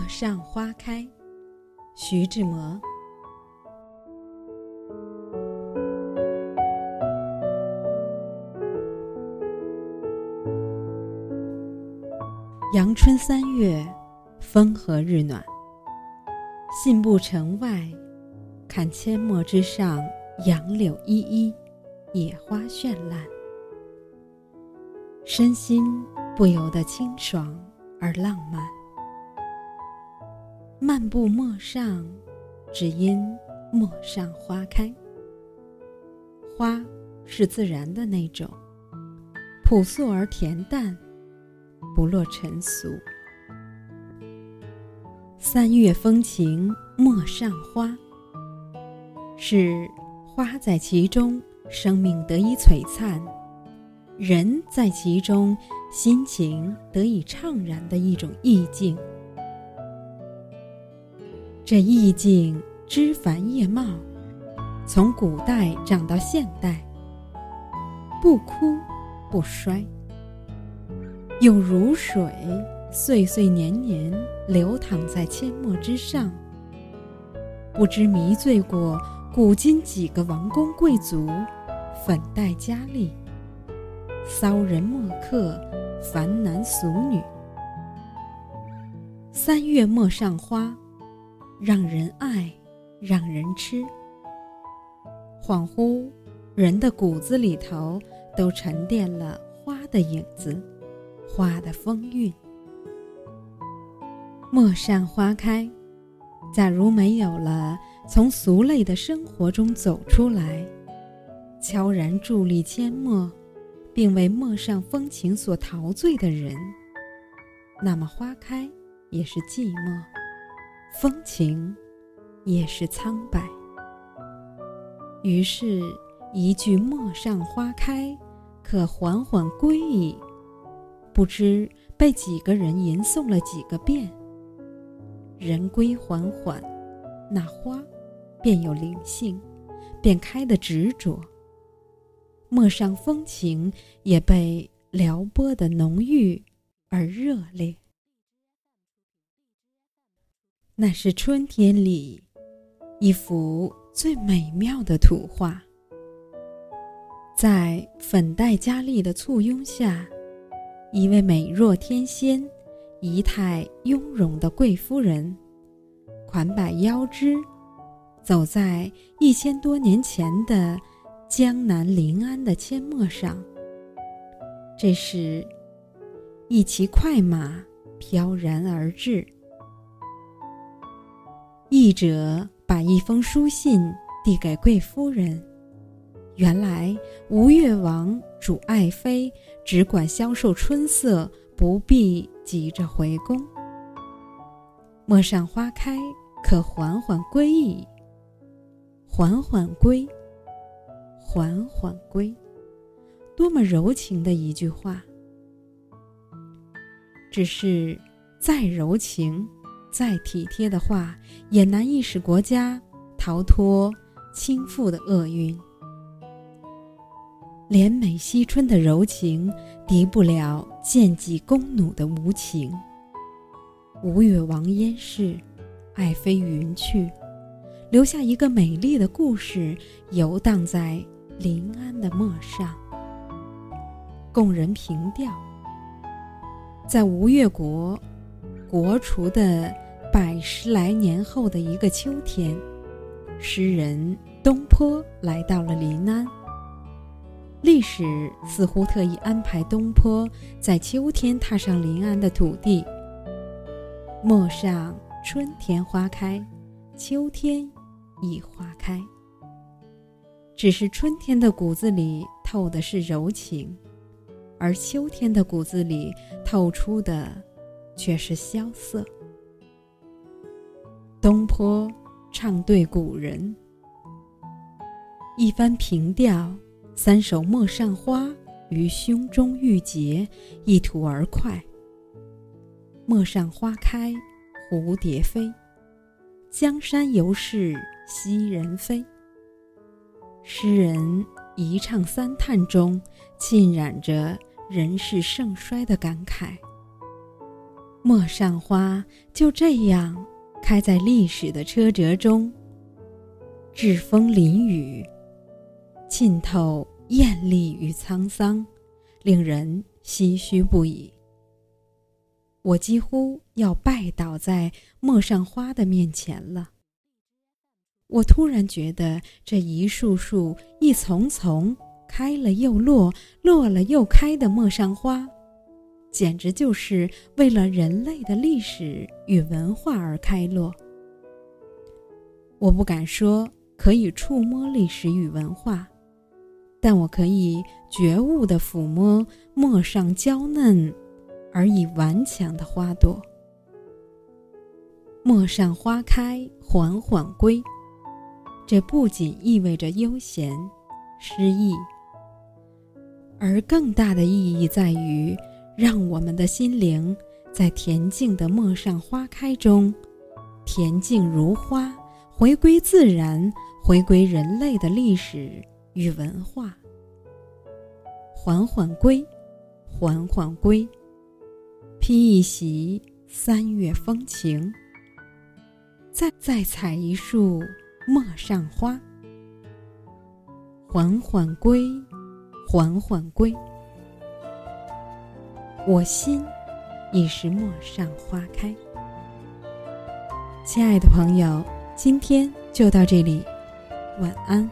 陌上花开，徐志摩。阳春三月，风和日暖。信步城外，看阡陌之上，杨柳依依，野花绚烂，身心不由得清爽而浪漫。漫步陌上，只因陌上花开。花是自然的那种，朴素而恬淡。不落尘俗。三月风情陌上花，是花在其中，生命得以璀璨；人在其中，心情得以怅然的一种意境。这意境枝繁叶茂，从古代长到现代，不枯不衰。有如水，岁岁年年流淌在阡陌之上，不知迷醉过古今几个王公贵族、粉黛佳丽、骚人墨客、凡男俗女。三月陌上花，让人爱，让人痴。恍惚，人的骨子里头都沉淀了花的影子。花的风韵，陌上花开。假如没有了从俗类的生活中走出来，悄然伫立阡陌，并为陌上风情所陶醉的人，那么花开也是寂寞，风情也是苍白。于是，一句“陌上花开，可缓缓归矣”。不知被几个人吟诵了几个遍。人归缓缓，那花便有灵性，便开得执着。陌上风情也被撩拨的浓郁而热烈。那是春天里一幅最美妙的图画，在粉黛佳丽的簇拥下。一位美若天仙、仪态雍容的贵夫人，款摆腰肢，走在一千多年前的江南临安的阡陌上。这时，一骑快马飘然而至。译者把一封书信递给贵夫人。原来吴越王主爱妃只管消受春色，不必急着回宫。陌上花开，可缓缓归矣。缓缓归，缓缓归，多么柔情的一句话！只是再柔情、再体贴的话，也难以使国家逃脱倾覆的厄运。怜美惜春的柔情，敌不了剑戟弓弩的无情。吴越王燕逝，爱妃云去，留下一个美丽的故事，游荡在临安的陌上，供人凭吊。在吴越国国除的百十来年后的一个秋天，诗人东坡来到了临安。历史似乎特意安排东坡在秋天踏上临安的土地。陌上春天花开，秋天已花开。只是春天的骨子里透的是柔情，而秋天的骨子里透出的却是萧瑟。东坡唱对古人，一番凭吊。三首陌上花，于胸中郁结，一吐而快。陌上花开，蝴蝶飞，江山犹是昔人非。诗人一唱三叹中，浸染着人世盛衰的感慨。陌上花就这样开在历史的车辙中，栉风凛雨，浸透艳丽与沧桑，令人唏嘘不已。我几乎要拜倒在陌上花的面前了。我突然觉得，这一束束、一丛丛开了又落、落了又开的陌上花。简直就是为了人类的历史与文化而开落。我不敢说可以触摸历史与文化，但我可以觉悟地抚摸陌上娇嫩而已顽强的花朵。陌上花开缓缓归，这不仅意味着悠闲、诗意，而更大的意义在于。让我们的心灵在恬静的陌上花开中，恬静如花，回归自然，回归人类的历史与文化。缓缓归，缓缓归，披一袭三月风情。再再采一束陌上花，缓缓归，缓缓归。我心已是陌上花开。亲爱的朋友，今天就到这里，晚安。